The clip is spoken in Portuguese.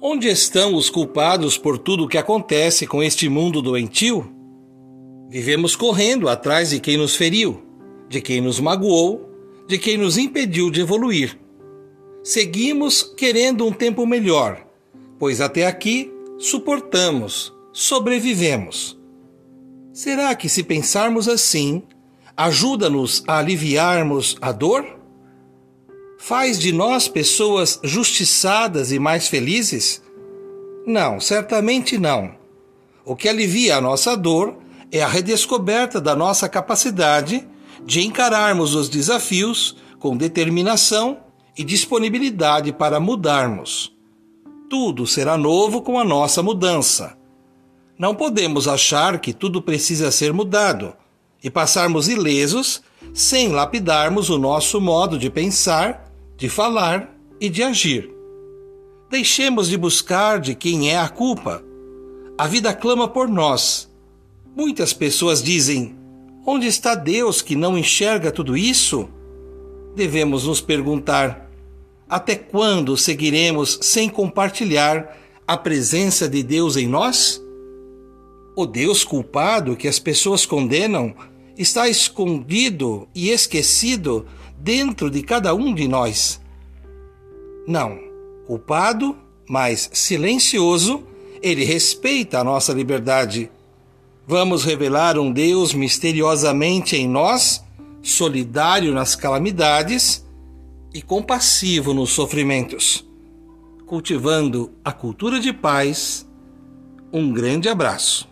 Onde estão os culpados por tudo o que acontece com este mundo doentio? Vivemos correndo atrás de quem nos feriu, de quem nos magoou, de quem nos impediu de evoluir. Seguimos querendo um tempo melhor, pois até aqui suportamos, sobrevivemos. Será que, se pensarmos assim, ajuda-nos a aliviarmos a dor? Faz de nós pessoas justiçadas e mais felizes? Não, certamente não. O que alivia a nossa dor é a redescoberta da nossa capacidade de encararmos os desafios com determinação e disponibilidade para mudarmos. Tudo será novo com a nossa mudança. Não podemos achar que tudo precisa ser mudado e passarmos ilesos sem lapidarmos o nosso modo de pensar de falar e de agir. Deixemos de buscar de quem é a culpa. A vida clama por nós. Muitas pessoas dizem: onde está Deus que não enxerga tudo isso? Devemos nos perguntar: até quando seguiremos sem compartilhar a presença de Deus em nós? O Deus culpado que as pessoas condenam está escondido e esquecido dentro de cada um de nós. Não, culpado, mas silencioso, ele respeita a nossa liberdade. Vamos revelar um Deus misteriosamente em nós, solidário nas calamidades e compassivo nos sofrimentos. Cultivando a cultura de paz, um grande abraço.